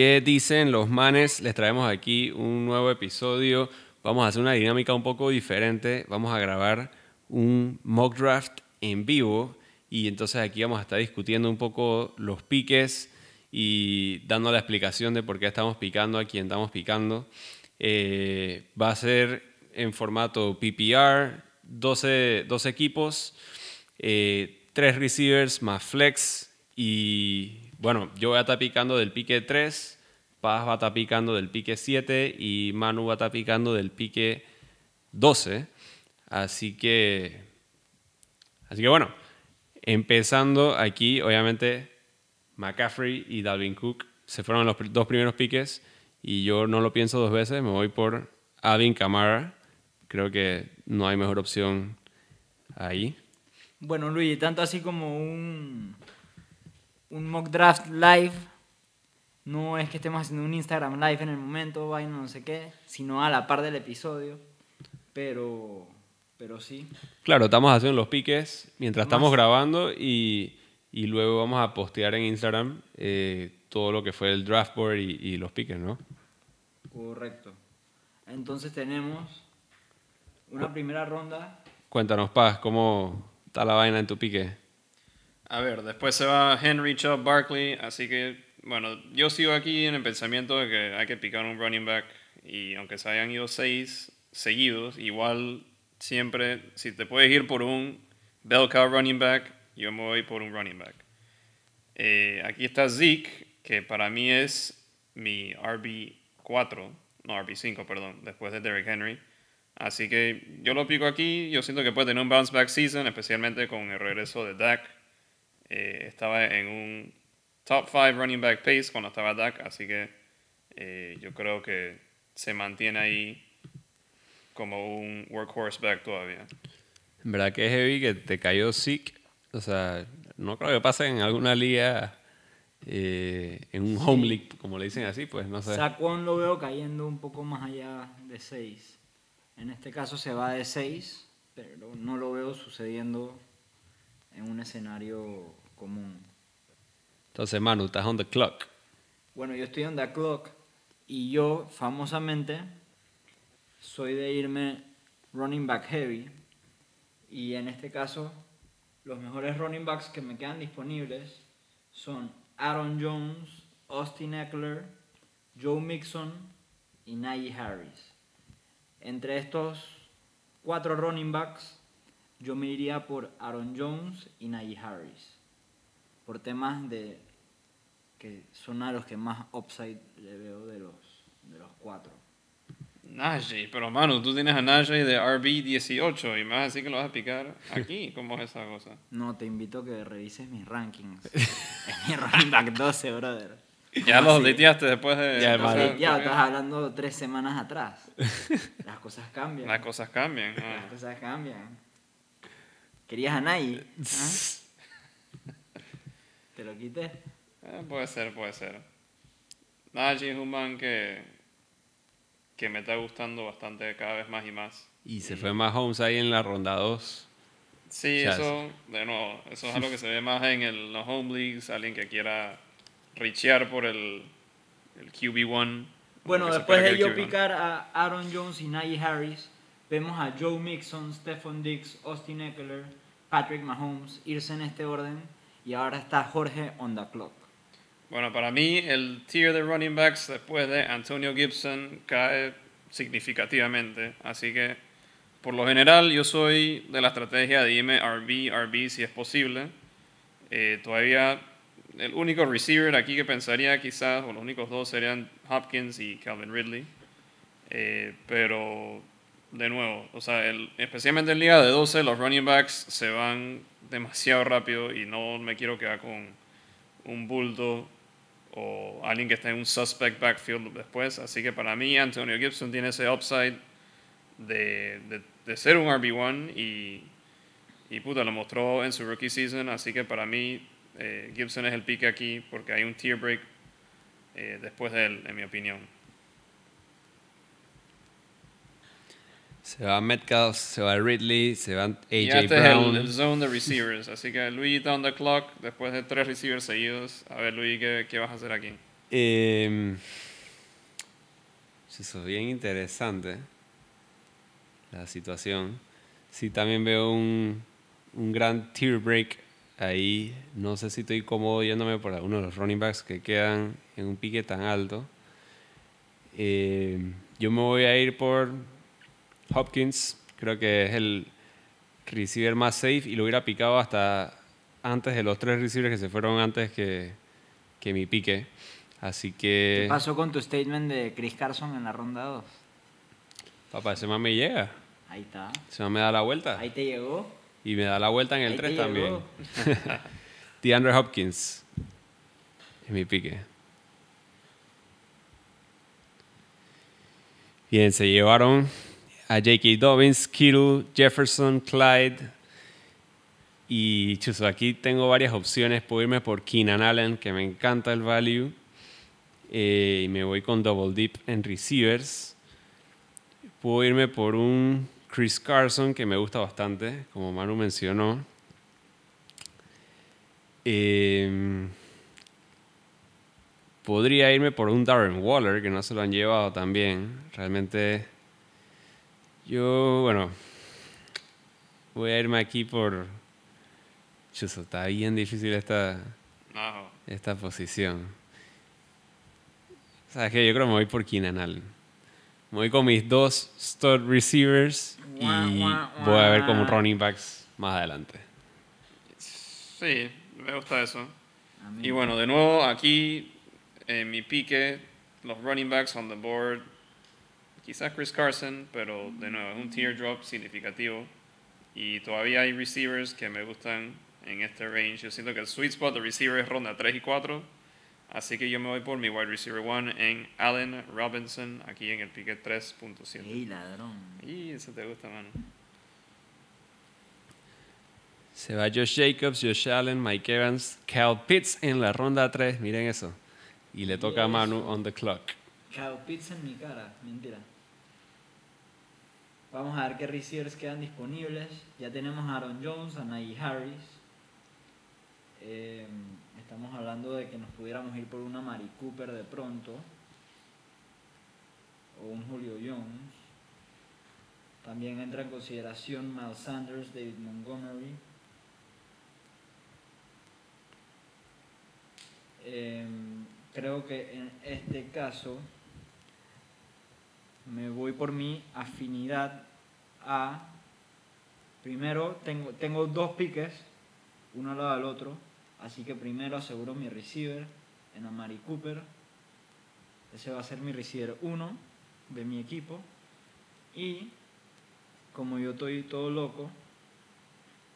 ¿Qué dicen los manes? Les traemos aquí un nuevo episodio. Vamos a hacer una dinámica un poco diferente. Vamos a grabar un mock draft en vivo y entonces aquí vamos a estar discutiendo un poco los piques y dando la explicación de por qué estamos picando a quién estamos picando. Eh, va a ser en formato PPR, 12, 12 equipos, eh, 3 receivers más flex y bueno, yo voy a estar picando del pique 3, Paz va a estar picando del pique 7 y Manu va a estar picando del pique 12. Así que, así que bueno, empezando aquí, obviamente McCaffrey y Dalvin Cook se fueron los dos primeros piques y yo no lo pienso dos veces, me voy por Alvin Kamara. Creo que no hay mejor opción ahí. Bueno, Luigi, tanto así como un un mock draft live. No es que estemos haciendo un Instagram live en el momento, vaina, no sé qué, sino a la par del episodio. Pero, pero sí. Claro, estamos haciendo los piques mientras estamos grabando y, y, luego vamos a postear en Instagram eh, todo lo que fue el draft board y, y los piques, ¿no? Correcto. Entonces tenemos una primera ronda. Cuéntanos, Paz, ¿cómo está la vaina en tu pique? A ver, después se va Henry, Chubb, Barkley, así que, bueno, yo sigo aquí en el pensamiento de que hay que picar un running back y aunque se hayan ido seis seguidos, igual siempre, si te puedes ir por un bell cow running back, yo me voy por un running back. Eh, aquí está Zeke, que para mí es mi RB4, no RB5, perdón, después de Derrick Henry. Así que yo lo pico aquí, yo siento que puede tener un bounce back season, especialmente con el regreso de Dak eh, estaba en un top 5 running back pace cuando estaba Dak, así que eh, yo creo que se mantiene ahí como un workhorse back todavía. En verdad que es heavy que te cayó sick. O sea, no creo que pase en alguna liga, eh, en un home league, como le dicen así, pues no sé. Saquon lo veo cayendo un poco más allá de 6. En este caso se va de 6, pero no lo veo sucediendo en un escenario común. Entonces, Manu, estás on the clock. Bueno, yo estoy on the clock y yo, famosamente, soy de irme running back heavy. Y en este caso, los mejores running backs que me quedan disponibles son Aaron Jones, Austin Eckler, Joe Mixon y Najee Harris. Entre estos cuatro running backs, yo me iría por Aaron Jones y Najee Harris por temas de que son a los que más upside le veo de los, de los cuatro. Najee, pero mano, tú tienes a Najee de RB18 y me vas a decir que lo vas a picar aquí. ¿Cómo es esa cosa? No, te invito a que revises mis rankings. es mi running back 12, brother. Ya los litiaste después de... Ya, ya estás hablando tres semanas atrás. Las cosas cambian. Las cosas cambian. Las cosas cambian. ¿Querías a Najee? ¿Ah? ¿Te lo quité? Eh, puede ser, puede ser. Najee es un man que, que me está gustando bastante cada vez más y más. Y se fue más Holmes ahí en la ronda 2. Sí, eso, de nuevo, eso es algo que se ve más en el, los home leagues, alguien que quiera richear por el, el QB1. Bueno, después de yo picar a Aaron Jones y Najee Harris, vemos a Joe Mixon, Stephon Diggs, Austin Eckler, Patrick Mahomes irse en este orden y ahora está Jorge on the clock. Bueno, para mí el tier de running backs después de Antonio Gibson cae significativamente, así que por lo general yo soy de la estrategia de irme RB, RB si es posible. Eh, todavía el único receiver aquí que pensaría quizás, o los únicos dos serían Hopkins y Calvin Ridley. Eh, pero de nuevo, o sea, el, especialmente en liga de 12, los running backs se van demasiado rápido y no me quiero quedar con un bulto o alguien que está en un suspect backfield después. Así que para mí Antonio Gibson tiene ese upside de, de, ser un RB1 y, y puta, lo mostró en su rookie season. Así que para mí eh, Gibson es el pick aquí porque hay un tier break eh, después de él, en mi opinión. Se va Metcalf, se va Ridley, se va AJ ya este Brown. Es el, zone de receivers. Así que Luigi on the clock después de tres receivers seguidos. A ver, Luigi, ¿qué, qué vas a hacer aquí? Eh, eso es bien interesante la situación. Sí, también veo un, un gran tear break ahí. No sé si estoy cómodo yéndome por alguno de los running backs que quedan en un pique tan alto. Eh, yo me voy a ir por Hopkins. Creo que es el receiver más safe y lo hubiera picado hasta antes de los tres receivers que se fueron antes que, que mi pique. Así que... ¿Qué pasó con tu statement de Chris Carson en la ronda 2? Papá, ese man me llega. Ahí está. Ese man me da la vuelta. Ahí te llegó. Y me da la vuelta en el Ahí te 3 también. DeAndre Hopkins. Es mi pique. Bien, se llevaron a J.K. Dobbins, Kittle, Jefferson, Clyde. Y chuzo, aquí tengo varias opciones. Puedo irme por Keenan Allen, que me encanta el value. Eh, y me voy con Double Dip en receivers. Puedo irme por un Chris Carson, que me gusta bastante, como Manu mencionó. Eh, podría irme por un Darren Waller, que no se lo han llevado también. Realmente, yo, bueno, voy a irme aquí por... Chuzo, está bien difícil esta, No. esta posición. ¿Sabes qué? Yo creo que me voy por Keenan Allen. Me voy con mis dos stud receivers y voy a ver como running backs más adelante. Sí, me gusta eso. Y bueno, de nuevo, aquí en mi pique, los running backs on the board, quizás Chris Carson, pero de nuevo, es un teardrop significativo. Y todavía hay receivers que me gustan en este range. Yo siento que el sweet spot de receiver es ronda 3 y 4. Así que yo me voy por mi wide receiver 1 en Allen Robinson, aquí en el pique 3.7. Ey, ladrón. Y eso te gusta, mano. Se va Josh Jacobs, Josh Allen, Mike Evans, Cal Pitts en la ronda 3. Miren eso. Y le toca a Manu on the clock. Kyle Pitts en mi cara, mentira. Vamos a ver qué receivers quedan disponibles. Ya tenemos a Aaron Jones, a Najee Harris. Eh, estamos hablando de que nos pudiéramos ir por una Mari Cooper de pronto. O un Julio Jones. También entra en consideración Miles Sanders, David Montgomery. Em, creo que en este caso me voy por mi afinidad a primero tengo tengo dos piques uno al lado del otro así que primero aseguro mi receiver en Amari Cooper. Ese va a ser mi receiver 1 de mi equipo. Y como yo estoy todo loco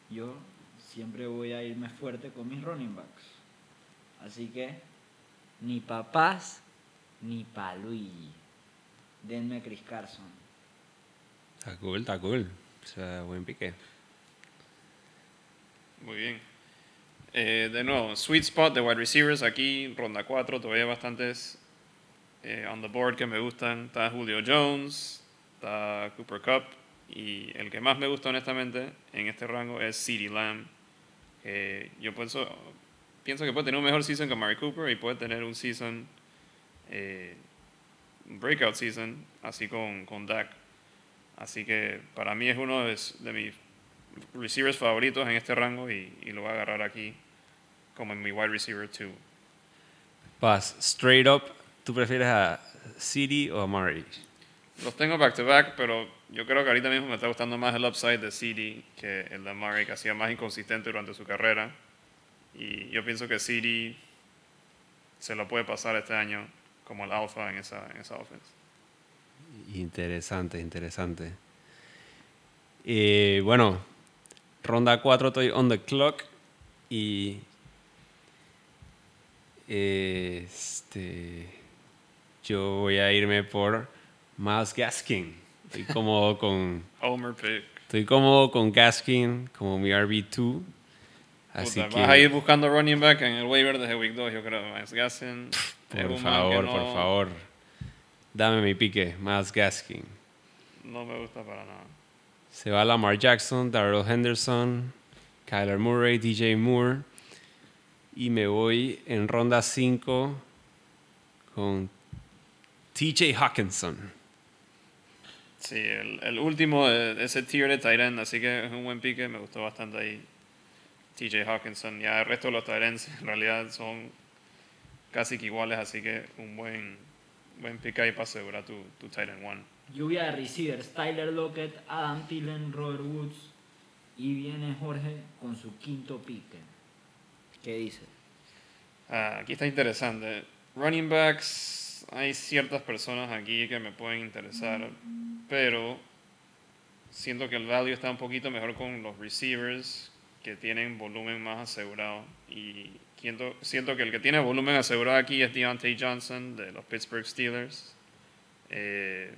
yo siempre voy a irme fuerte con mis running backs. Así que ni papás ni pa. Denme a Chris Carson. Está cool, está cool. O sea, buen pique. Muy bien. Eh, de nuevo, sweet spot de wide receivers aquí, ronda 4, todavía bastantes eh, on the board que me gustan. Está Julio Jones, está Cooper Cup y el que más me gusta honestamente en este rango es CeeDee Lamb. que yo pienso, pienso que puede tener un mejor season que Mary Cooper y puede tener un season, eh, breakout season, así con, con Dak. Así que para mí es uno de, de mis receivers favoritos en este rango y, y lo voy a agarrar aquí como en mi wide receiver 2. Paz, straight up, ¿tú prefieres a City o a Murray? Los tengo back to back, pero yo creo que ahorita mismo me está gustando más el upside de CD que el de Murray, que ha sido más inconsistente durante su carrera. Y yo pienso que CD se lo puede pasar este año como el alfa en esa, en esa offense. Interesante, interesante. Eh, bueno, ronda 4 estoy on the clock y este, yo voy a irme por Miles Gaskin. Estoy cómodo con, Homer pick. estoy cómodo con Gaskin como mi RB2. Así Puta, que, Vas a ir buscando running back en el waiver desde week 2, yo creo. Miles Gaskin. por favor, por no- favor, dame mi pique, Miles Gaskin. No me gusta para nada. Se va Lamar Jackson, Darrell Henderson, Kyler Murray, DJ Moore. Y me voy en ronda 5 con TJ Hawkinson. Sí, el, el último de ese tier de end, así que es un buen pique, me gustó bastante ahí. TJ Hawkinson, ya el resto de los ends en realidad son casi que iguales, así que un buen, buen pick ahí para asegurar tu, tu end one. Lluvia de receivers, Tyler Lockett, Adam Thielen, Robert Woods. Y viene Jorge con su quinto pique. ¿Qué dice? Ah, aquí está interesante. Running backs, hay ciertas personas aquí que me pueden interesar, pero siento que el value está un poquito mejor con los receivers que tienen volumen más asegurado. Y siento, siento que el que tiene volumen asegurado aquí es Deontay Johnson de los Pittsburgh Steelers. Eh,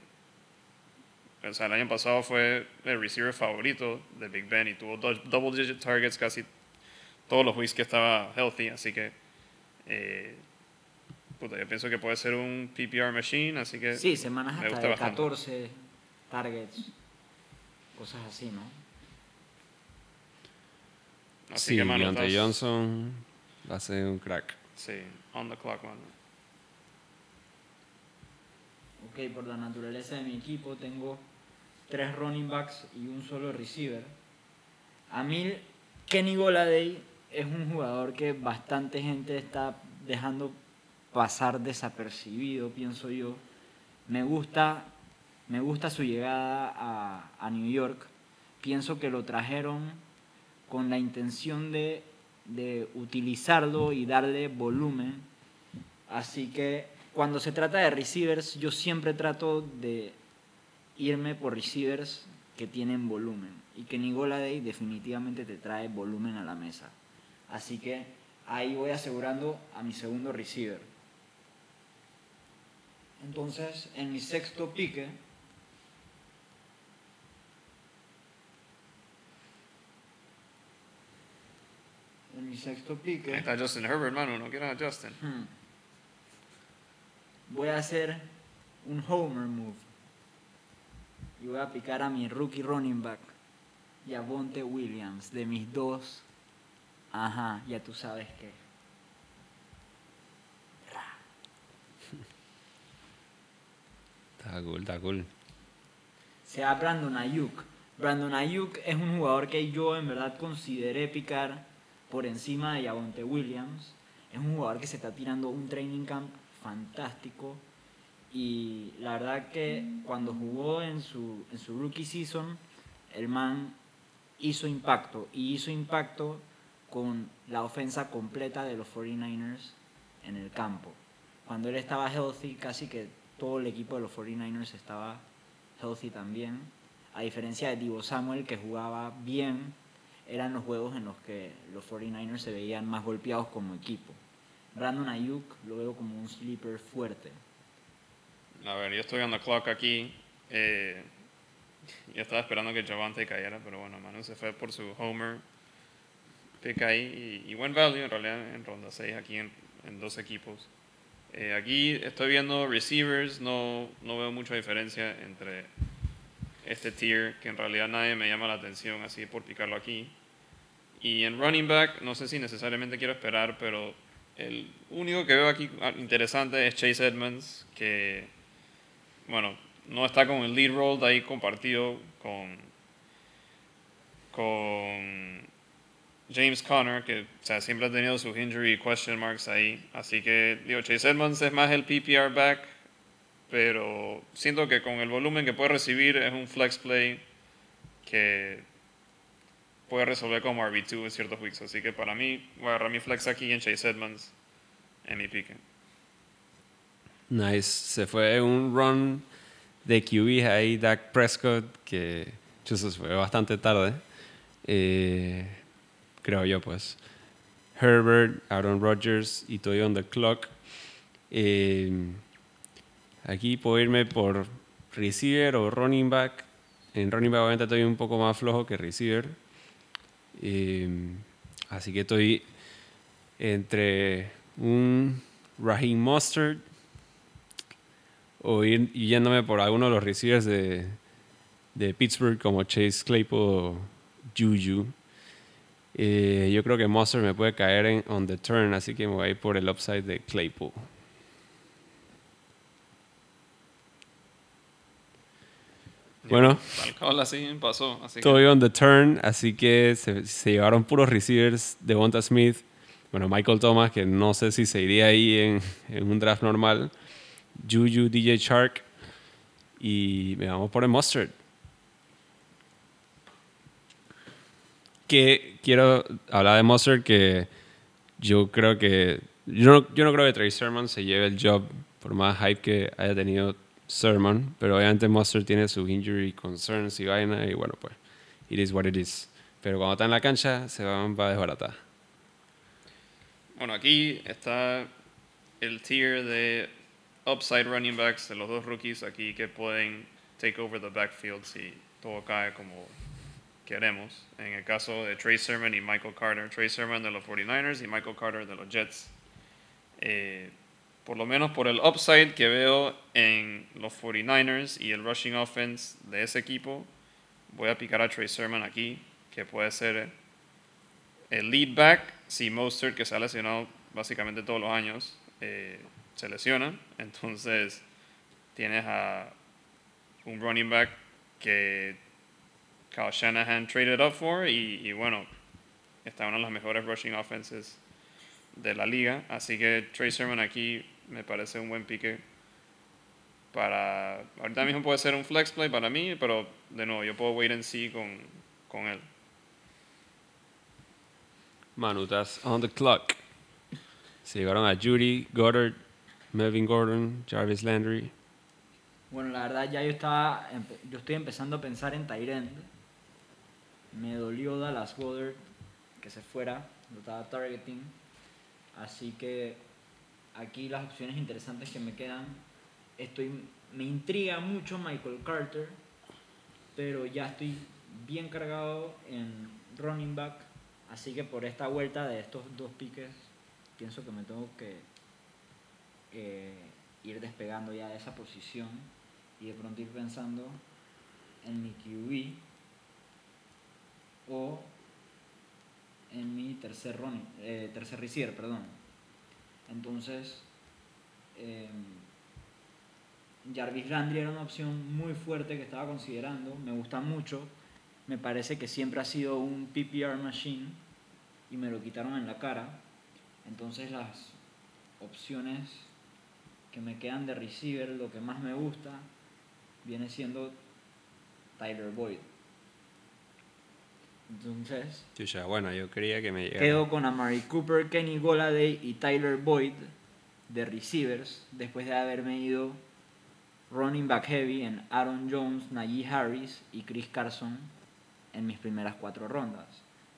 o sea, el año pasado fue el receiver favorito de Big Ben y tuvo do- double digit targets casi todos los weeks que estaba healthy, así que eh, puta, yo pienso que puede ser un PPR machine, así que Sí, semanas hasta de bastante. 14 targets. Cosas así, ¿no? Así sí, que, mano, estás- Johnson va a ser un crack. Sí, on the clock, mano. Ok, por la naturaleza de mi equipo tengo tres running backs y un solo receiver. A mí, Kenny Goladay es un jugador que bastante gente está dejando pasar desapercibido, pienso yo. Me gusta, me gusta su llegada a, a New York. Pienso que lo trajeron con la intención de, de utilizarlo y darle volumen. Así que cuando se trata de receivers, yo siempre trato de irme por receivers que tienen volumen. Y que Day definitivamente te trae volumen a la mesa. Así que ahí voy asegurando a mi segundo receiver. Entonces, en mi sexto pique, en mi sexto pique, Ahí está Justin Herbert, mano, no quieras a Justin. Hmm. Voy a hacer un homer move. Y voy a picar a mi rookie running back. Y a Bonte Williams, de mis dos. Ajá, ya tú sabes qué. Está cool, está cool. Se va Brandon Ayuk. Brandon Ayuk es un jugador que yo en verdad consideré picar por encima de Yavonte Williams. Es un jugador que se está tirando un training camp fantástico. Y la verdad que cuando jugó en su, en su rookie season, el man hizo impacto. Y hizo impacto con la ofensa completa de los 49ers en el campo. Cuando él estaba healthy, casi que todo el equipo de los 49ers estaba healthy también. A diferencia de Divo Samuel, que jugaba bien, eran los juegos en los que los 49ers se veían más golpeados como equipo. Brandon Ayuk lo veo como un sleeper fuerte. A ver, yo estoy on the clock aquí. Eh, yo estaba esperando que Javante cayera, pero bueno, Manu se fue por su homer pick ahí y, y buen value en realidad en ronda 6 aquí en, en dos equipos. Eh, aquí estoy viendo receivers, no, no veo mucha diferencia entre este tier, que en realidad nadie me llama la atención así por picarlo aquí. Y en running back, no sé si necesariamente quiero esperar, pero el único que veo aquí interesante es Chase Edmonds, que, bueno, no está con el lead role de ahí compartido con, con James Conner, que o sea, siempre ha tenido sus injury question marks ahí. Así que, digo, Chase Edmonds es más el PPR back, pero siento que con el volumen que puede recibir es un flex play que puede resolver como RB2 en ciertos weeks. Así que para mí, voy a agarrar mi flex aquí en Chase Edmonds en mi pique. Nice. Se fue un run de QB ahí, Dak Prescott, que se fue bastante tarde. Eh, creo yo, pues. Herbert, Aaron Rodgers y estoy on the clock. Eh, aquí puedo irme por receiver o running back. En running back obviamente estoy un poco más flojo que receiver. Eh, así que estoy entre un Raheem Mustard o ir yéndome por alguno de los receivers de, de Pittsburgh como Chase Claypool o Juju. Eh, yo creo que Mustard me puede caer en on the turn, así que me voy a ir por el upside de Claypool. Bueno, Tal así pasó. Así todo que, on the turn, así que se, se llevaron puros receivers de Bonta Smith. Bueno, Michael Thomas, que no sé si se iría ahí en, en un draft normal. Juju, DJ Shark. Y me vamos por el Mustard. Que quiero hablar de Mustard, que yo creo que. Yo no, yo no creo que Trey Sermon se lleve el job por más hype que haya tenido Sermon, pero obviamente Mustard tiene sus injury concerns y vaina, y bueno, pues, it is what it is. Pero cuando está en la cancha, se van para desbaratar. bueno, aquí está el tier de upside running backs de los dos rookies aquí que pueden take over the backfield si todo cae como queremos. En el caso de Trey Sermon y Michael Carter. Trey Sermon de los 49ers y Michael Carter de los Jets. Eh, por lo menos por el upside que veo en los 49ers y el rushing offense de ese equipo, voy a picar a Trey Sermon aquí, que puede ser el lead back si Mostert, que se ha lesionado básicamente todos los años, eh, se lesiona. Entonces tienes a un running back que Kyle Shanahan traded up for y, y bueno, está una de las mejores rushing offenses de la liga. Así que Trey Sermon aquí me parece un buen pique para... Ahorita mismo puede ser un flex play para mí, pero de nuevo, yo puedo wait and see con, con él. Manutas on the clock. Se llevaron a Judy, Goddard, Melvin Gordon, Jarvis Landry. Bueno, la verdad ya yo estaba, yo estoy empezando a pensar en Tyrend. Me dolió Dallas Goddard que se fuera, lo estaba targeting. Así que aquí las opciones interesantes que me quedan, estoy, me intriga mucho Michael Carter, pero ya estoy bien cargado en running back. Así que por esta vuelta de estos dos piques, pienso que me tengo que ir despegando ya de esa posición y de pronto ir pensando en mi QB o en mi tercer running, eh, tercer receiver, perdón. Entonces, eh, Jarvis Landry era una opción muy fuerte que estaba considerando, me gusta mucho, me parece que siempre ha sido un PPR machine y me lo quitaron en la cara. Entonces las opciones que me quedan de receiver, lo que más me gusta viene siendo Tyler Boyd. Entonces, Chucha, bueno, yo creía que me llegara. quedo con Amari Cooper, Kenny Goladay y Tyler Boyd de receivers después de haberme ido running back heavy en Aaron Jones, Najee Harris y Chris Carson en mis primeras cuatro rondas.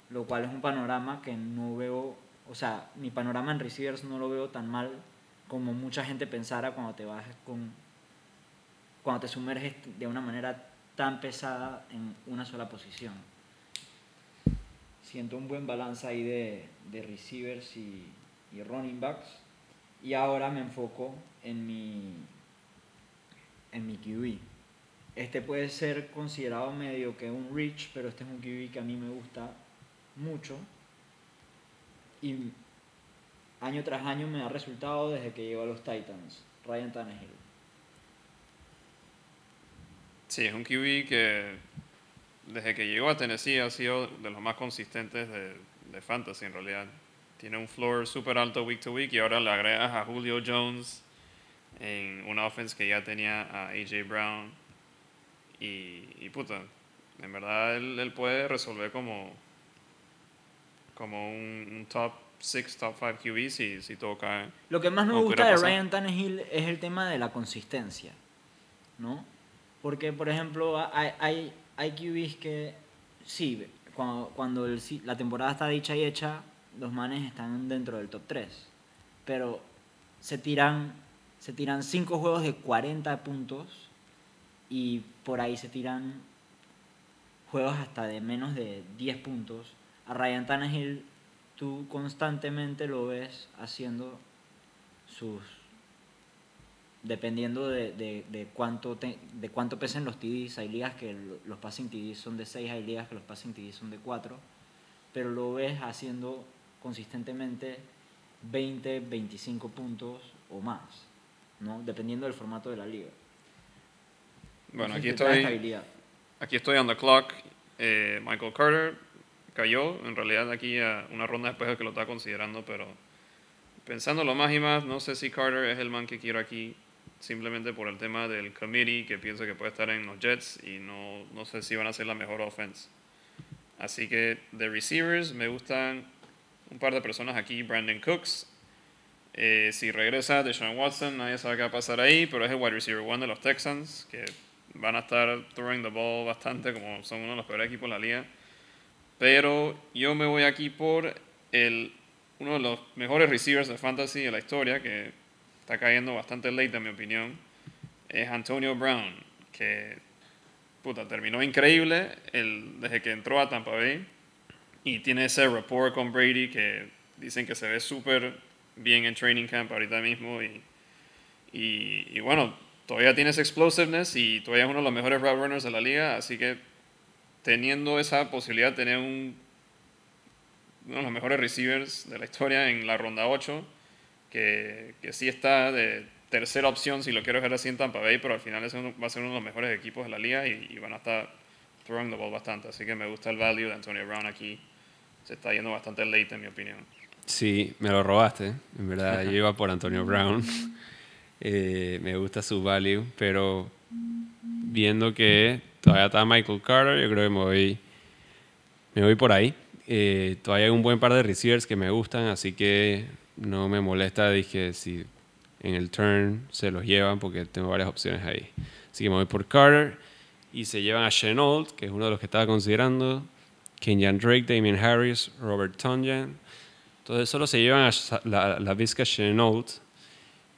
Lo cual es un panorama que no veo, o sea, mi panorama en receivers no lo veo tan mal como mucha gente pensara cuando te vas con cuando te sumerges de una manera tan pesada en una sola posición. Siento un buen balance ahí de, de receivers y, y running backs. Y ahora me enfoco en mi, en mi QB. Este puede ser considerado medio que un reach, pero este es un QB que a mí me gusta mucho. Y año tras año me da resultado desde que llegó a los Titans, Ryan Tannehill. Sí, es un QB que desde que llegó a Tennessee ha sido de los más consistentes de, de fantasy en realidad. Tiene un floor súper alto week to week y ahora le agregas a Julio Jones en una offense que ya tenía a AJ Brown. Y, y puta, en verdad él, él puede resolver como, como un, un top 6, top 5 QB si, si todo cae. Lo que más me gusta de pasar. Ryan Tannehill es el tema de la consistencia, ¿no? Porque, por ejemplo, hay, hay, hay QBs que, sí, cuando, la temporada está dicha y hecha, los manes están dentro del top 3. Pero se tiran, se tiran 5 juegos de 40 puntos y por ahí se tiran juegos hasta de menos de 10 puntos. A Ryan Tannehill tú constantemente lo ves haciendo sus dependiendo de, de- de cuánto te- de cuánto pesen los TDs hay ligas que lo- los passing TDs son de 6 hay ligas que los passing TDs son de 4 pero lo ves haciendo consistentemente 20 25 puntos o más ¿no? dependiendo del formato de la liga Bueno, Entonces aquí estoy aquí estoy on the clock. Eh, Michael Carter cayó, en realidad aquí a una ronda después de que lo está considerando, pero pensándolo más y más, no sé si Carter es el man que quiero aquí, simplemente por el tema del committee, que pienso que puede estar en los Jets y no, no sé si van a ser la mejor offense. Así que de receivers me gustan un par de personas aquí, Brandon Cooks. Eh, si regresa Deshaun Watson, nadie sabe qué va a pasar ahí, pero es el wide receiver one de los Texans, que van a estar throwing the ball bastante, como son uno de los peores equipos de la liga. Pero yo me voy aquí por el, uno de los mejores receivers de fantasy de la historia, que está cayendo bastante late en mi opinión, es Antonio Brown, que puta, terminó increíble el, desde que entró a Tampa Bay y tiene ese rapport con Brady que dicen que se ve súper bien en training camp ahorita mismo y, y, bueno, todavía tiene explosiveness y todavía es uno de los mejores route runners de la liga, así que teniendo esa posibilidad de tener un, uno de los mejores receivers de la historia en la ronda 8, que, que sí está de tercera opción si lo quiero ver así en Tampa Bay, pero al final es va a ser uno de los mejores equipos de la liga y, y, van a estar throwing the ball bastante. Así que me gusta el value de Antonio Brown aquí. Se está yendo bastante late en mi opinión. Sí, me lo robaste. En verdad, yo iba por Antonio Brown. Eh, me gusta su value, pero viendo que todavía está Michael Carter, yo creo que me voy, me voy por ahí. Eh, todavía hay un buen par de receivers que me gustan, así que no me molesta. Dije, si en el turn se los llevan, porque tengo varias opciones ahí. Así que me voy por Carter. Y se llevan a Chenault, que es uno de los que estaba considerando. Kenyan Drake, Damien Harris, Robert Tonjan. Entonces solo se llevan a la, la Vizca Chenault.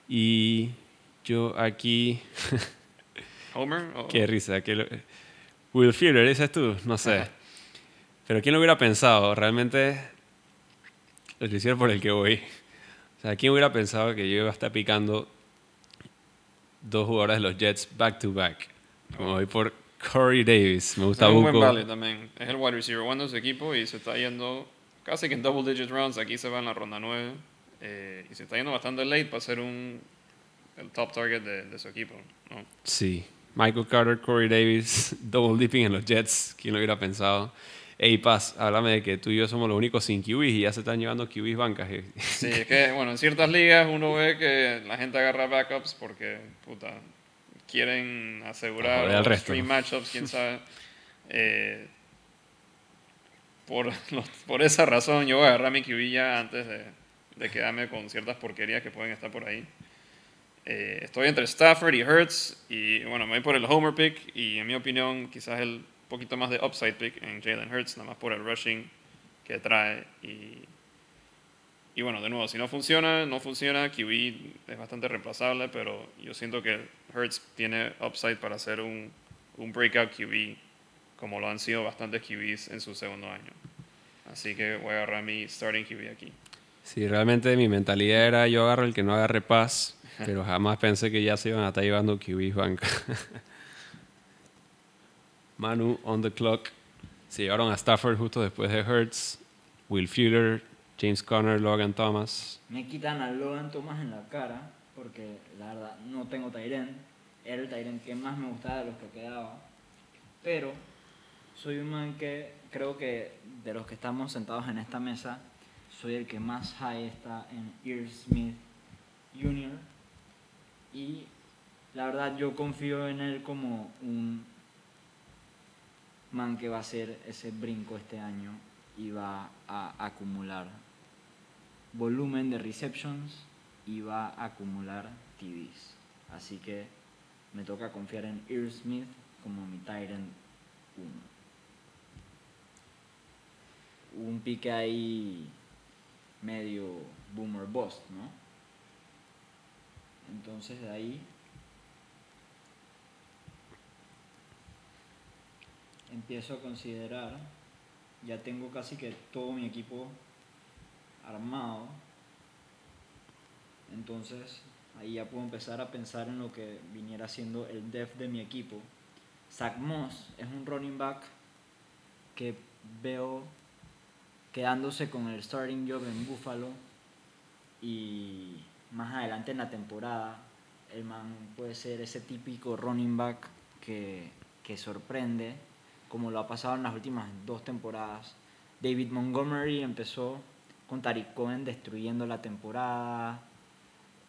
Y yo aquí... ¿Homer? O... Qué risa. Que lo... Will Fuller, ¿ese es tú? No sé. Pero ¿quién lo hubiera pensado? Realmente el receiver por el que voy. O sea, ¿quién hubiera pensado que yo iba a estar picando dos jugadores de los Jets back to back? Como voy por Corey Davis. Me gusta es un buen value también. Es el wide receiver one de su equipo y se está yendo casi que en double digit rounds. Aquí se va en la ronda 9. Eh, y se está yendo bastante late para ser un, el top target de, de su equipo. ¿no? Sí. Michael Carter, Corey Davis, double dipping en los Jets. ¿Quién lo hubiera pensado? Ey, Paz, háblame de que tú y yo somos los únicos sin QBs y ya se están llevando QBs bancas. Sí, es que, bueno, en ciertas ligas uno ve que la gente agarra backups porque, puta, quieren asegurar los resto. stream matchups, quién sabe. Eh, por, los- por esa razón yo voy a agarrar mi QB ya antes de, de quedarme con ciertas porquerías que pueden estar por ahí. Eh, estoy entre Stafford y Hurts y bueno, me voy por el Homer pick y en mi opinión quizás el poquito más de upside pick en Jalen Hurts, nada más por el rushing que trae y, y bueno, de nuevo, si no funciona, no funciona, QB es bastante reemplazable, pero yo siento que Hurts tiene upside para ser un, un breakout QB como lo han sido bastantes QBs en su segundo año. Así que voy a agarrar mi starting QB aquí. Sí, realmente mi mentalidad era yo agarro el que no agarre paz, pero jamás pensé que ya se iban a estar llevando QBs banca. Manu on the clock. Se llevaron a Stafford justo después de Hurts, Will Fuller, James Conner, Logan Thomas. Me quitan a Logan Thomas en la cara porque la verdad no tengo Tyren. Era el Tyren que más me gustaba de los que quedaba. Pero soy un man que creo que de los que estamos sentados en esta mesa, soy el que más high está en Ear Smith Jr. Y la verdad yo confío en él como un man que va a hacer ese brinco este año y va a acumular volumen de receptions y va a acumular TDs. Así que me toca confiar en Ear Smith como mi Tyrant 1. Un pique ahí medio boomer bust, ¿no? Entonces de ahí empiezo a considerar, ya tengo casi que todo mi equipo armado, entonces ahí ya puedo empezar a pensar en lo que viniera siendo el depth de mi equipo. Zach Moss es un running back que veo quedándose con el starting job en Buffalo y más adelante en la temporada el man puede ser ese típico running back que, que sorprende como lo ha pasado en las últimas dos temporadas. David Montgomery empezó con Tariq Cohen destruyendo la temporada.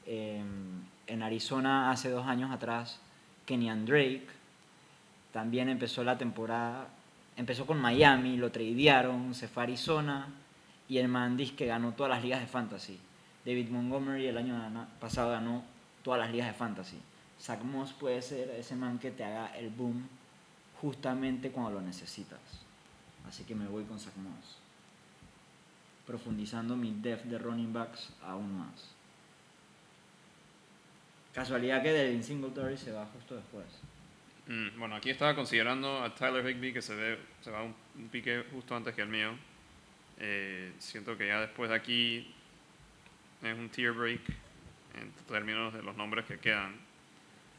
Em, en Arizona hace dos años atrás, Kenyan Drake también empezó la temporada, empezó con Miami, lo tradearon, se fue a Arizona y el man dice que ganó todas las ligas de fantasy. David Montgomery el año pasado ganó todas las ligas de fantasy. Zach Moss puede ser ese man que te haga el boom justamente cuando lo necesitas. Así que me voy con Zach Moss. Profundizando mi depth de running backs aún más. Casualidad que Devin Singletary se va justo después. Mm, bueno, aquí estaba considerando a Tyler Higby que se, ve, se va un, un pique justo antes que el mío. Eh, siento que ya después de aquí es un tier break en términos de los nombres que quedan.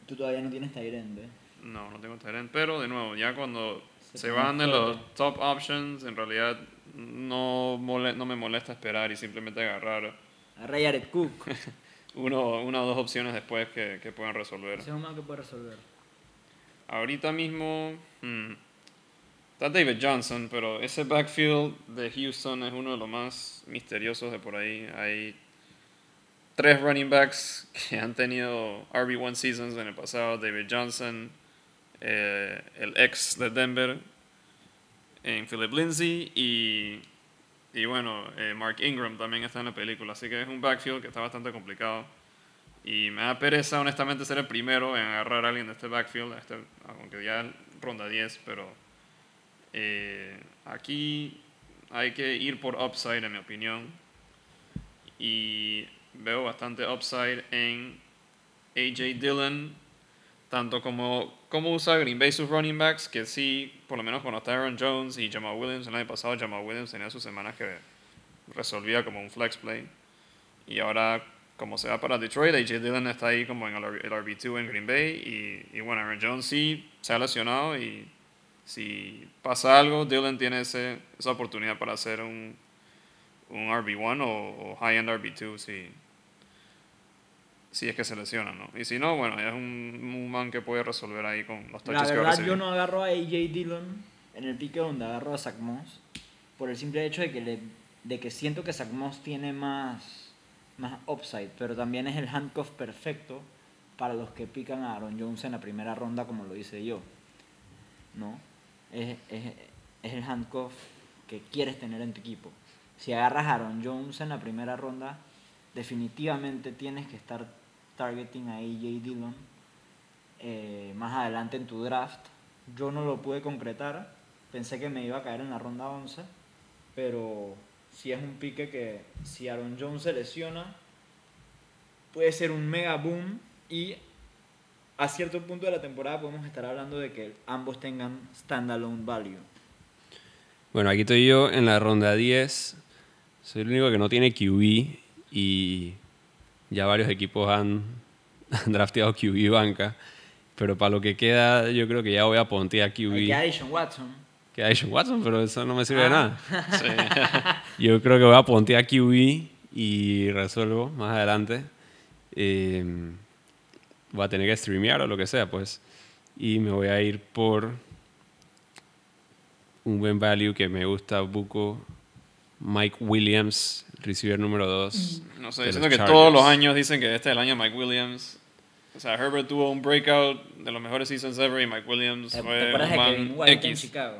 Tú todavía no tienes Tyrend, ¿eh? No, no tengo Tyrant, pero de nuevo, ya cuando Se se, van de los top options, en realidad no, mole- no me molesta esperar y simplemente agarrar A Ray Cook. uno, una o dos opciones después que, que puedan resolver. Es un que puede resolver. Ahorita mismo hmm, está David Johnson, pero ese backfield de Houston es uno de los más misteriosos de por ahí. Hay tres running backs que han tenido RB1 seasons en el pasado. David Johnson, eh, el ex de Denver, en Philip Lindsay y, y bueno, eh, Mark Ingram también está en la película. Así que es un backfield que está bastante complicado. Y me da pereza, honestamente, ser el primero en agarrar a alguien de este backfield, este, aunque ya ronda 10, pero eh, aquí hay que ir por upside, en mi opinión. Y veo bastante upside en AJ Dillon, tanto como cómo usa Green Bay sus running backs, que sí, por lo menos cuando está Aaron Jones y Jamal Williams, el año pasado Jamal Williams tenía sus semanas que resolvía como un flex play. Y ahora, como se va para Detroit, AJ Dillon está ahí como en el, R- el RB2 en Green Bay. Y, y bueno, Aaron Jones sí se ha lesionado y si pasa algo, Dillon tiene ese, esa oportunidad para hacer un, un RB1 o, o high-end RB2 si, si es que se lesiona, ¿no? Y si no, bueno, es un, un man que puede resolver ahí con los La touches que va a verdad, recibir. yo no agarro a AJ Dillon en el pique donde agarro a Zach Moss por el simple hecho de que, le, de que siento que Zach Moss tiene más, más upside, pero también es el handcuff perfecto para los que pican a Aaron Jones en la primera ronda, como lo hice yo. ¿No? Es, es, es el handcuff que quieres tener en tu equipo. Si agarras a Aaron Jones en la primera ronda, definitivamente tienes que estar targeting a AJ Dillon eh, más adelante en tu draft. Yo no lo pude concretar, pensé que me iba a caer en la ronda 11, pero si es un pique que si Aaron Jones se lesiona, puede ser un mega boom y a cierto punto de la temporada podemos estar hablando de que ambos tengan standalone value. Bueno, aquí estoy yo en la ronda 10. Soy el único que no tiene QB y ya varios equipos han, han drafteado QB banca. Pero para lo que queda, yo creo que ya voy a pontear Hay QB. que a Deshaun Watson. Queda Deshaun Watson, pero eso no me sirve de Ah. nada. Sí. Yo creo que voy a pontear QB y resuelvo más adelante. Eh, voy a tener que streamear o lo que sea, pues. Y me voy a ir por un buen value que me gusta buco. Mike Williams, receiver número 2. No sé, siento que Chargers. todos los años dicen que este es el año de Mike Williams. O sea, Herbert tuvo un breakout de los mejores seasons ever y Mike Williams ¿Te, fue te un de man Kevin White en X. Chicago?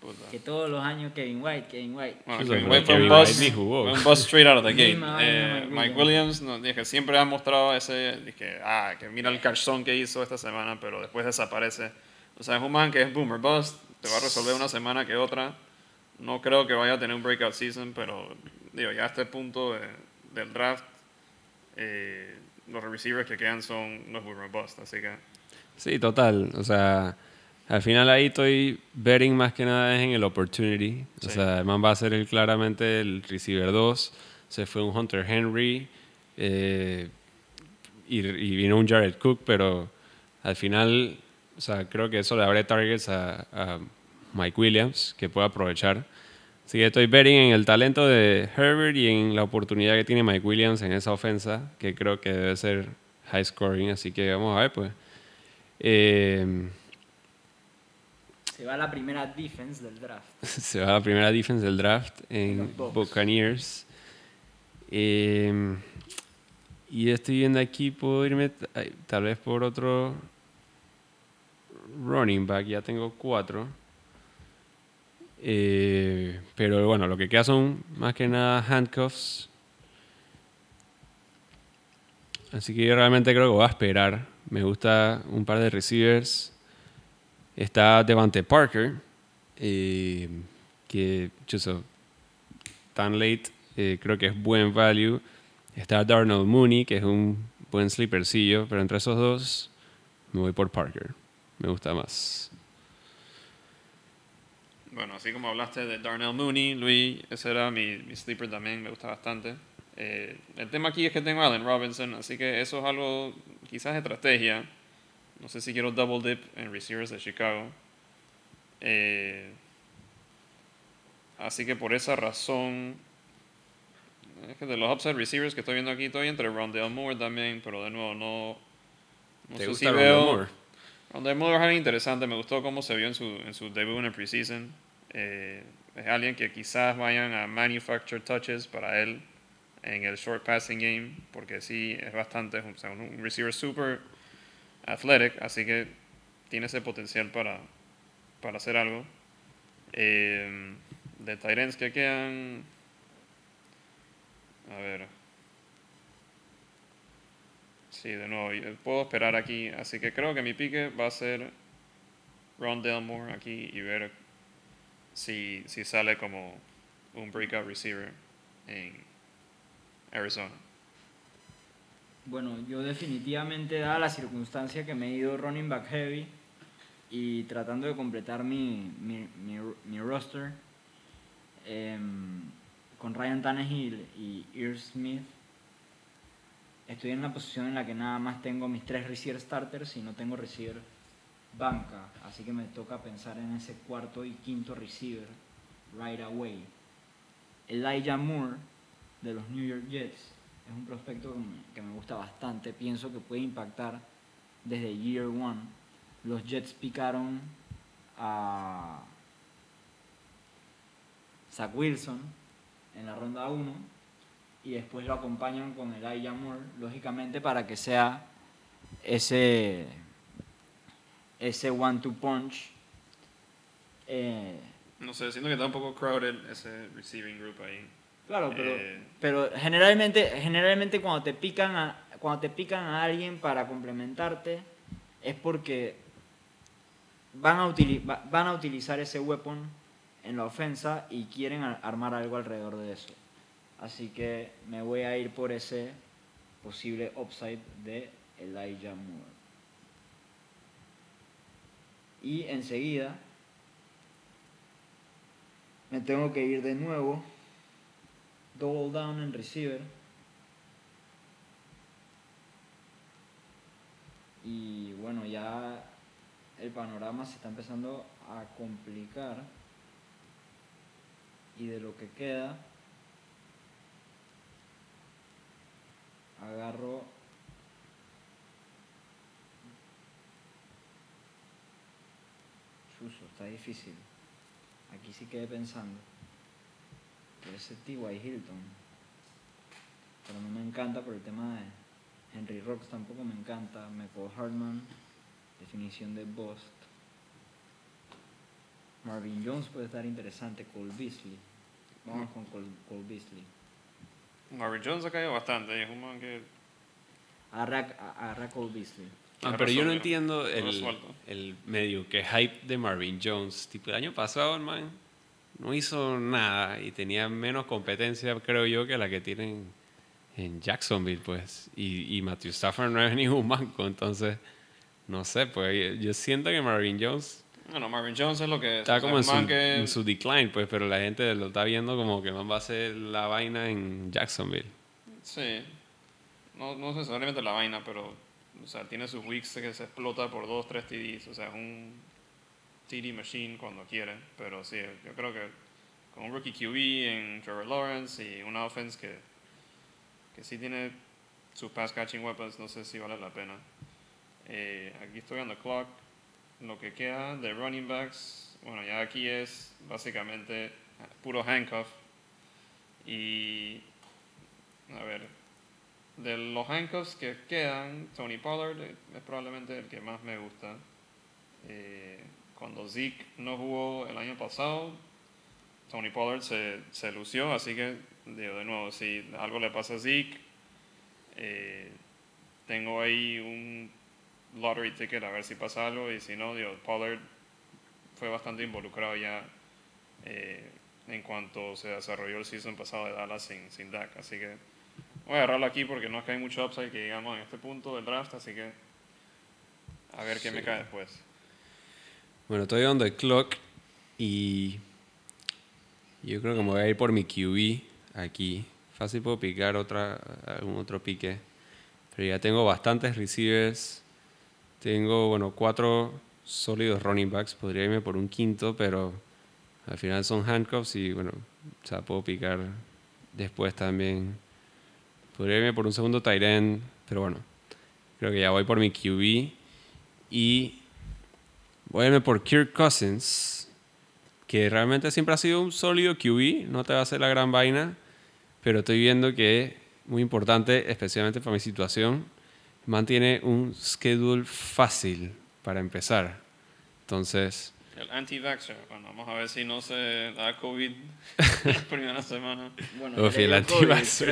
Puta. Que todos los años Kevin White, Kevin White. Bueno, Kevin White fue un Kevin White bust, ni jugó. fue un bust straight out of the gate. Eh, Mike Mike Williams, no, dije, siempre ha mostrado ese, dije, ah, que mira el calzón que hizo esta semana, pero después desaparece. O sea, es un man que es boomer bust, te va a resolver una semana que otra. No creo que vaya a tener un breakout season, pero digo, ya a este punto de- del draft, eh, los receivers que quedan son los boomer bust, así que Sí, total. O sea, al final ahí estoy betting más que nada es en el opportunity. O Sí. sea, el man va a ser el, claramente el receiver 2. Se fue un Hunter Henry. eh, y, y vino un Jared Cook, pero al final, o sea, creo que eso le abre targets a, a Mike Williams, que puede aprovechar. Así que estoy betting en el talento de Herbert y en la oportunidad que tiene Mike Williams en esa ofensa, que creo que debe ser high scoring. Así que vamos a ver, pues. Eh, Se va la primera defense del draft. Se va la primera defense del draft en. Buccaneers. Eh, y estoy viendo aquí, puedo irme tal vez por otro running back. Ya tengo cuatro. Eh, pero bueno, lo que queda son más que nada handcuffs. Así que yo realmente creo que voy a esperar. Me gusta un par de receivers. Está Devante Parker, eh, que chuzo, tan late, eh, creo que es buen value. Está Darnell Mooney, que es un buen sleepercillo, pero entre esos dos me voy por Parker. Me gusta más. Bueno, así como hablaste de Darnell Mooney, Luis, ese era mi, mi sleeper también, me gusta bastante. Eh, el tema aquí es que tengo a Allen Robinson, así que eso es algo quizás de estrategia. No sé si quiero double dip en receivers de Chicago. Eh, así que por esa razón, es que de los upside receivers que estoy viendo aquí, estoy entre Rondell Moore también, pero de nuevo no, no ¿Te sé gusta si veo... Moore? Rondell Moore es interesante, me gustó cómo se vio en su, en su debut en el preseason. Eh, es alguien que quizás vayan a manufacture touches para él en el short passing game, porque sí es bastante, o sea, un receiver super athletic, así que tiene ese potencial para, para hacer algo. Eh, de Tyrants que quedan, a ver. Sí, de nuevo, yo puedo esperar aquí, así que creo que mi pique va a ser Ron Delmore aquí y ver si, si sale como un breakout receiver en Arizona. Bueno, yo definitivamente, dada la circunstancia que me he ido running back heavy y tratando de completar mi, mi, mi, mi roster em, con Ryan Tannehill y Ear Smith, estoy en la posición en la que nada más tengo mis tres receiver starters y no tengo receiver banca, así que me toca pensar en ese cuarto y quinto receiver right away. Elijah Moore de los New York Jets es un prospecto que me gusta bastante. Pienso que puede impactar desde year one. Los Jets picaron a Zach Wilson en la ronda 1 y después lo acompañan con el Elijah Moore, lógicamente para que sea ese ese one-two punch. eh, No sé, siento que está un poco crowded ese receiving group ahí. Claro, pero, Eh. pero generalmente, generalmente cuando te pican a, cuando te pican a alguien para complementarte es porque van a, van a utilizar ese weapon en la ofensa y quieren ar- armar algo alrededor de eso. Así que me voy a ir por ese posible upside de Elijah Moore. Y enseguida me tengo que ir de nuevo double down en receiver. Y bueno, ya el panorama se está empezando a complicar. Y de lo que queda, agarro Chuso, está difícil. Aquí sí quedé pensando. Por ese T.Y. Hilton. Pero no me encanta por el tema de Henry Rocks tampoco me encanta. Michael Hartman, definición de Bost. Marvin Jones puede estar interesante. Cole Beasley. Vamos con Cole, Cole Beasley. Marvin Jones ha caído bastante y es un man que Agarra, agarra Cole Beasley. Ah, pero yo no entiendo lo el, el medio que hype de Marvin Jones. Tipo, el año pasado, el man no hizo nada y tenía menos competencia, creo yo, que la que tienen en Jacksonville, pues. Y, y Matthew Stafford no es ningún banco, entonces, no sé, pues yo siento que Marvin Jones Bueno, Marvin Jones es lo que es. está como en su, que- en su decline, pues, pero la gente lo está viendo como que man va a hacer la vaina en Jacksonville. Sí. No, no necesariamente la vaina, pero o sea, tiene sus weeks que se explota por dos, tres TDs. O sea, es un TD machine cuando quiere. Pero sí, yo creo que con un rookie QB en Trevor Lawrence y una offense que, que sí tiene sus pass catching weapons, no sé si vale la pena. Eh, aquí estoy on the clock. Lo que queda de running backs bueno, ya aquí es básicamente puro handcuff. Y, a ver, de los handcuffs que quedan, Tony Pollard es probablemente el que más me gusta. Eh, cuando Zeke no jugó el año pasado, Tony Pollard se, se lució, así que, de nuevo, si algo le pasa a Zeke, eh, tengo ahí un lottery ticket a ver si pasa algo y si no, digo, Pollard fue bastante involucrado ya eh, en cuanto se desarrolló el season pasado de Dallas sin, sin Dak, así que voy a agarrarlo aquí porque no es que hay mucho upside que digamos en este punto del draft, así que a ver qué me cae después. Bueno, estoy on the clock y yo creo que me voy a ir por mi QB aquí. Fácil puedo picar otra, algún otro pique. Pero ya tengo bastantes receivers. Tengo, bueno, cuatro sólidos running backs. Podría irme por un quinto, pero al final son handcuffs y, bueno, o sea, puedo picar después también. Podría irme por un segundo tight end, pero bueno, creo que ya voy por mi QB. Y voy a irme por Kirk Cousins, que realmente siempre ha sido un sólido QB, no te va a hacer la gran vaina, pero estoy viendo que muy importante, especialmente para mi situación, mantiene un schedule fácil para empezar. Entonces, El anti-vaxxer, bueno, vamos a ver si no se da COVID la primera semana. Bueno, Uf, el dio anti-vaxxer.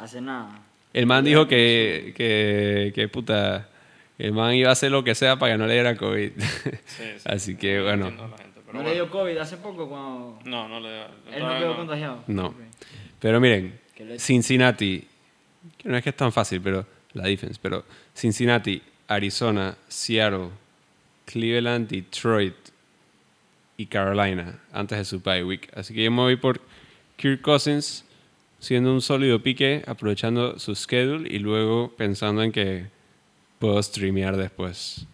Hace nada. el man dijo que, que, que puta, el man iba a hacer lo que sea para que no le diera COVID. Sí, sí. Así que, No bueno. gente, ¿No bueno. le dio COVID hace poco cuando No, no le da. él no quedó no. contagiado? No. Ok. Pero miren, Cincinnati, que no es que es tan fácil, pero la defense, pero Cincinnati, Arizona, Seattle, Cleveland, Detroit y Carolina antes de su bye week. Así que yo me voy por Kirk Cousins siendo un sólido pique, aprovechando su schedule y luego pensando en que puedo streamear después.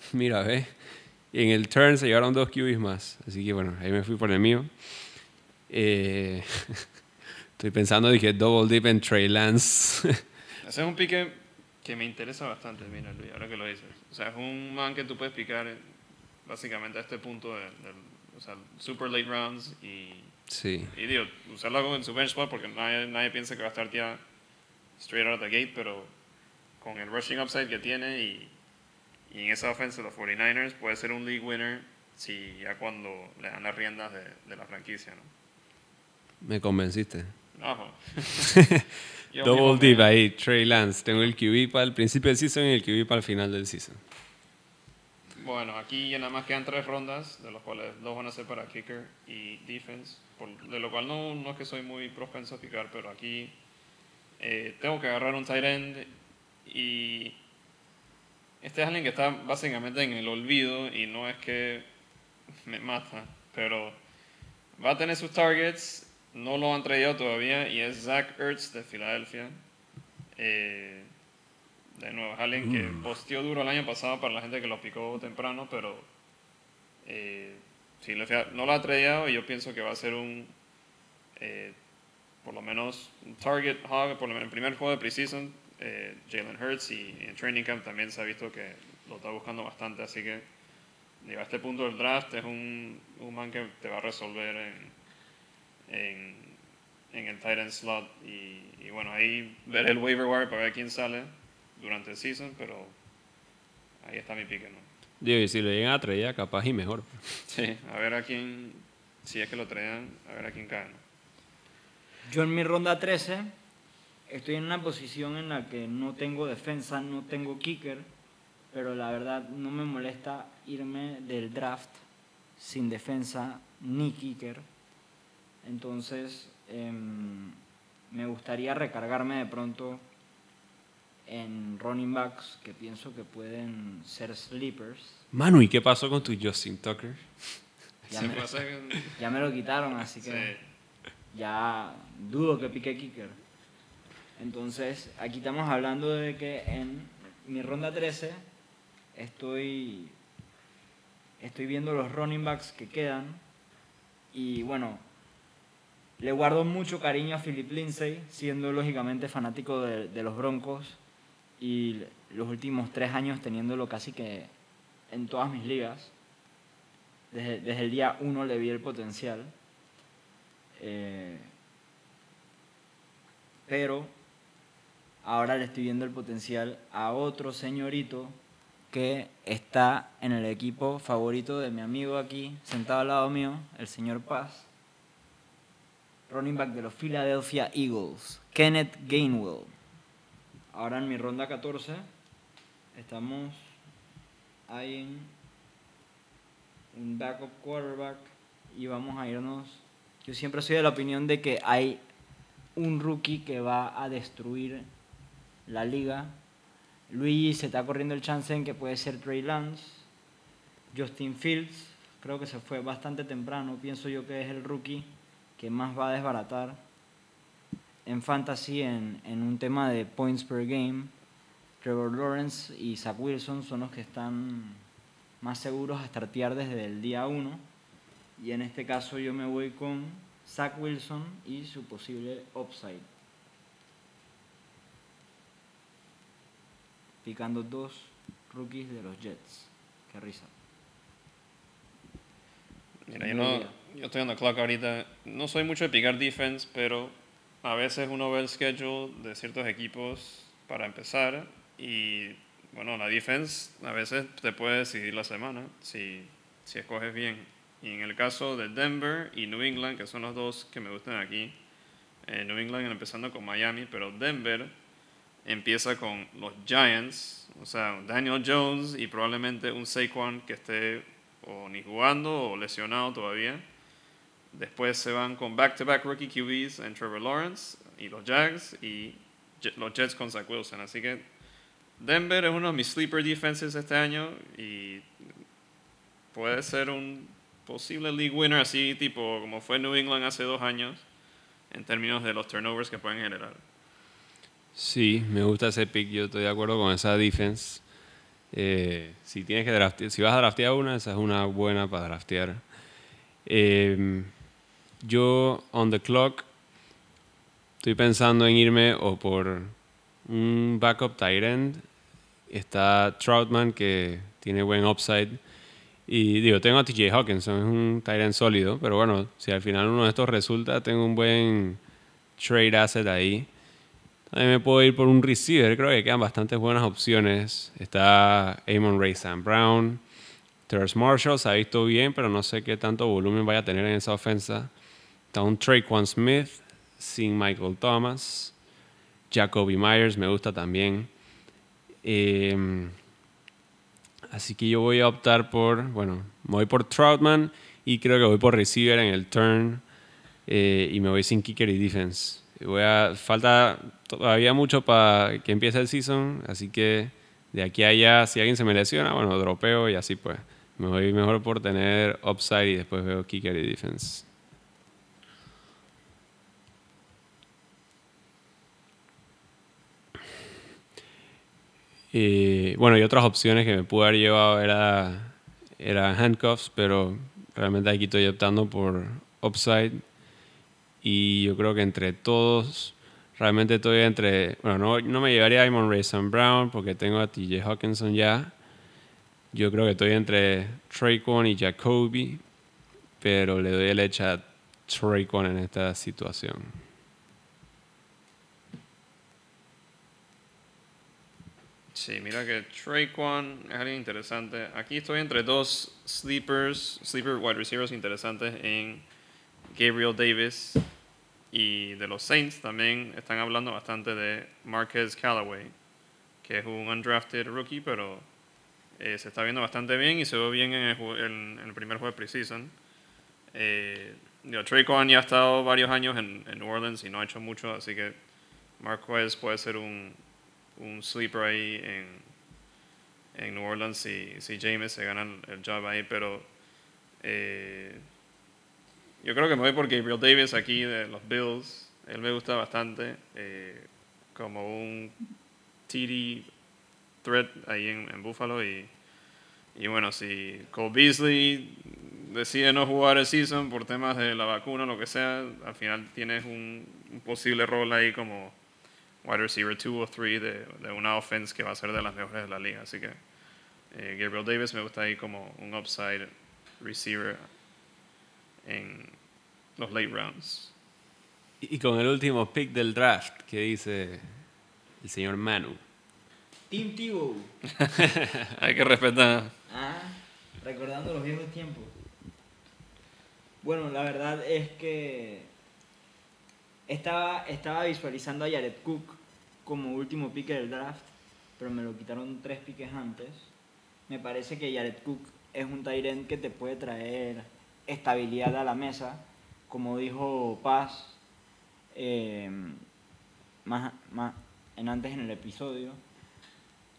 Mira, ve. Y en el turn se llevaron dos QBs más. Así que bueno, ahí me fui por el mío. Eh, estoy pensando, dije, double dip en Trey Lance. Ese es un pique que me interesa bastante, mira, Luis, ahora que lo dices. O sea, es un man que tú puedes picar eh, básicamente a este punto de, del o sea, super late rounds y, sí. y digo, usarlo en su bench spot porque nadie, nadie piensa que va a estar ya straight out of the gate, pero con el rushing upside que tiene y, y en esa offense de los 49ers puede ser un league winner si ya cuando le dan las riendas de, de la franquicia, ¿no? Me convenciste. Double dip ahí, Trey Lance. Tengo el QB para el principio del season y el QB para el final del season. Bueno, aquí ya nada más quedan tres rondas, de los cuales dos van a ser para kicker y defense, por- de lo cual no, no es que soy muy propenso a picar, pero aquí eh, tengo que agarrar un tight end y este es alguien que está básicamente en el olvido y no es que me mata, pero va a tener sus targets, no lo han traído todavía y es Zach Ertz de Filadelfia. Eh, de nuevo, es alguien que posteó duro el año pasado para la gente que lo picó temprano, pero eh, no lo ha traído y yo pienso que va a ser un, eh, por lo menos, un target hog, por lo menos el primer juego de preseason, eh, Jalen Hurts y en training camp también se ha visto que lo está buscando bastante, así que digo, a este punto del draft es un, un man que te va a resolver en, en, en el tight end slot y, y bueno, ahí veré el waiver wire para ver quién sale durante el season, pero ahí está mi pique, ¿no? Digo, y si lo llegan a traer, capaz y mejor. Sí, a ver a quién, si es que lo traían, a ver a quién cae, ¿no? Yo en mi ronda 13 estoy en una posición en la que no tengo defensa, no tengo kicker, pero la verdad no me molesta irme del draft sin defensa ni kicker. Entonces em, me gustaría recargarme de pronto en running backs que pienso que pueden ser sleepers. Manu, ¿y qué pasó con tu Justin Tucker? Ya me, ya lo quitaron, así que... sí. ya dudo que pique kicker. Entonces, aquí estamos hablando de que en mi ronda 13 estoy, estoy viendo los running backs que quedan y bueno, le guardo mucho cariño a Philip Lindsay, siendo lógicamente fanático de, los Broncos y los últimos tres años teniéndolo casi que en todas mis ligas. Desde, desde el día uno le vi el potencial. Eh, pero ahora le estoy viendo el potencial a otro señorito que está en el equipo favorito de mi amigo aquí, sentado al lado mío, el señor Paz, running back de los Philadelphia Eagles, Kenneth Gainwell. Ahora en mi ronda 14 estamos ahí en un backup quarterback y vamos a irnos. Yo siempre soy de la opinión de que hay un rookie que va a destruir la liga Luigi se está corriendo el chance en que puede ser Trey Lance. Justin Fields, creo que se fue bastante temprano. Pienso yo que es el rookie que más va a desbaratar en fantasy en, un tema de points per game. Trevor Lawrence y Zach Wilson son los que están más seguros a startear desde el día 1. Y en este caso yo me voy con Zach Wilson y su posible upside. picando dos rookies de los Jets. Qué risa. Mira, yo, no, yo estoy en la clock ahorita. No soy mucho de picar defense, pero a veces uno ve el schedule de ciertos equipos para empezar y bueno, la defense a veces te puede decidir la semana si, si escoges bien. Y en el caso de Denver y New England, que son los dos que me gustan aquí, eh, New England empezando con Miami, pero Denver empieza con los Giants, o sea, Daniel Jones y probablemente un Saquon que esté o ni jugando o lesionado todavía. Después se van con back-to-back rookie QBs en Trevor Lawrence y los Jags y los Jets con Zach Wilson. Así que Denver es uno de mis sleeper defenses este año y puede ser un posible league winner así tipo como fue New England hace dos años en términos de los turnovers que pueden generar. Sí, me gusta ese pick. Yo estoy de acuerdo con esa defense. Eh, si tienes que draftear, si vas a draftear una, esa es una buena para draftear. Em, yo, on the clock, estoy pensando en irme o por un backup tight end. Está Troutman, que tiene buen upside. Y digo, tengo a TJ Hawkinson, es un tight end sólido. Pero bueno, si al final uno de estos resulta, tengo un buen trade asset ahí. También me puedo ir por un receiver, creo que quedan bastantes buenas opciones. Está Amon Ray Sam Brown. Terrence Marshall se ha visto bien, pero no sé qué tanto volumen vaya a tener en esa ofensa. Está un Traquan Smith sin Michael Thomas. Jacoby Myers me gusta también. Em, así que yo voy a optar por, bueno, voy por Troutman y creo que voy por receiver en el turn eh, y me voy sin kicker y defense. Falta todavía mucho para que empiece el season, así que de aquí a allá, si alguien se me lesiona, bueno, dropeo y así pues. Me voy mejor por tener upside y después veo kicker y defense. Y, bueno, y otras opciones que me pude haber llevado era, era handcuffs, pero realmente aquí estoy optando por upside y yo creo que entre todos, realmente estoy entre, bueno, no, no me llevaría a Imon Rayson Brown porque tengo a TJ Hawkinson ya. Yo creo que estoy entre Traquan y Jacoby, pero le doy el hecho a Traquan en esta situación. Sí, mira que Traquan es alguien interesante. Aquí estoy entre dos sleepers, sleeper wide receivers interesantes en Gabriel Davis y de los Saints también están hablando bastante de Marquez Callaway, que es un undrafted rookie, pero eh, se está viendo bastante bien y se ve bien en el, primer juego de preseason. Eh, Trey Cohen ya ha estado varios años en, New Orleans y no ha hecho mucho, así que Marquez puede ser un, un sleeper ahí en, New Orleans si, si James se gana el, job ahí, pero eh, yo creo que me voy por Gabriel Davis aquí de los Bills. Él me gusta bastante eh, como un TD threat ahí en, Buffalo. Y, y, bueno, si Cole Beasley decide no jugar el season por temas de la vacuna o lo que sea, al final tienes un, posible rol ahí como wide receiver 2 o 3 de, de, una offense que va a ser de las mejores de la liga. Así que eh, Gabriel Davis me gusta ahí como un upside receiver en los late rounds. Y con el último pick del draft, ¿qué dice el señor Manu? Team Tebow. Hay que respetar. Ah, recordando los viejos tiempos. Bueno, la verdad es que estaba, estaba visualizando a Jared Cook como último pick del draft, pero me lo quitaron tres piques antes. Me parece que Jared Cook es un Tyrant que te puede traer estabilidad a la mesa, como dijo Paz eh, más, más en antes en el episodio.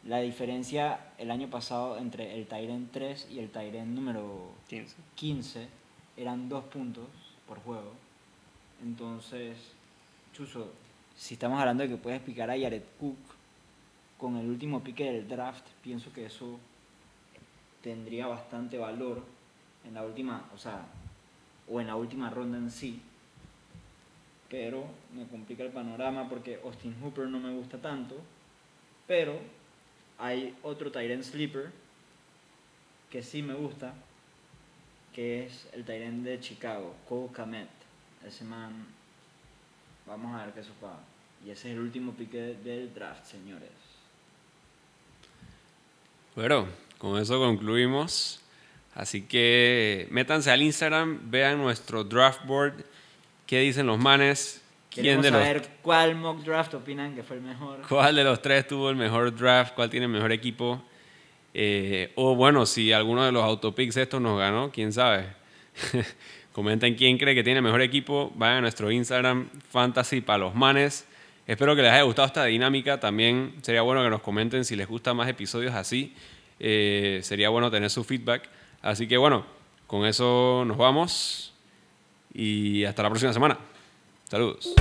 La diferencia el año pasado entre el Tyrant 3 y el Tyrant número 15. 15 eran dos puntos por juego. Entonces, Chuso, si estamos hablando de que puedes picar a Jared Cook con el último pique del draft, pienso que eso tendría bastante valor en la última, o sea, o en la última ronda en sí. Pero me complica el panorama porque Austin Hooper no me gusta tanto. Pero hay otro Tyrant Sleeper que sí me gusta, que es el Tyrant de Chicago, Cole Kamet. Ese man, vamos a ver qué sopa. Y ese es el último pique del draft, señores. Bueno, con eso concluimos. Así que métanse al Instagram, vean nuestro draft board, qué dicen los manes, quién Queremos de los saber cuál mock draft opinan que fue el mejor. cuál de los tres tuvo el mejor draft, cuál tiene el mejor equipo. Eh, o bueno, si alguno de los autopicks estos nos ganó, quién sabe. Comenten quién cree que tiene el mejor equipo. Vayan a nuestro Instagram, Fantasy para los manes. Espero que les haya gustado esta dinámica. También sería bueno que nos comenten si les gustan más episodios así. Eh, sería bueno tener su feedback. Así que bueno, con eso nos vamos y hasta la próxima semana. Saludos.